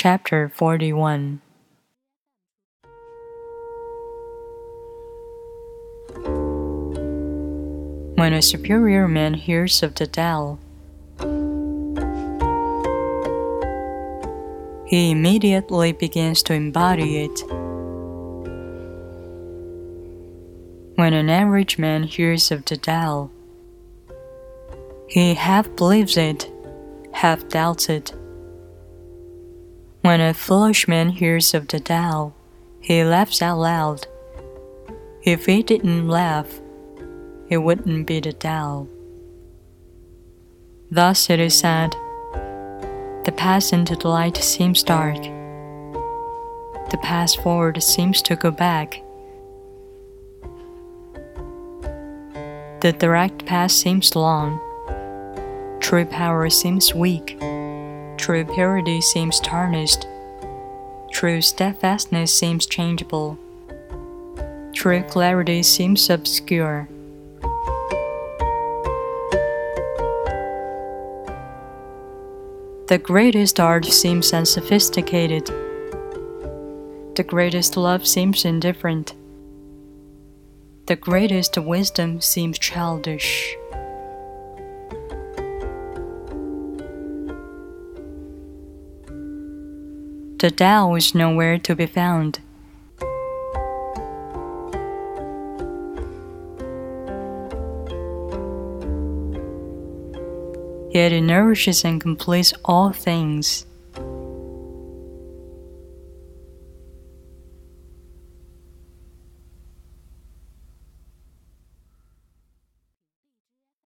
Chapter 41 When a superior man hears of the Tao, he immediately begins to embody it. When an average man hears of the Tao, he half believes it, half doubts it. When a foolish man hears of the Tao, he laughs out loud. If he didn't laugh, it wouldn't be the Tao. Thus it is said, the path into the light seems dark. The path forward seems to go back. The direct path seems long. True power seems weak. True purity seems tarnished. True steadfastness seems changeable. True clarity seems obscure. The greatest art seems unsophisticated. The greatest love seems indifferent. The greatest wisdom seems childish. The Tao is nowhere to be found. yet it nourishes and completes all things.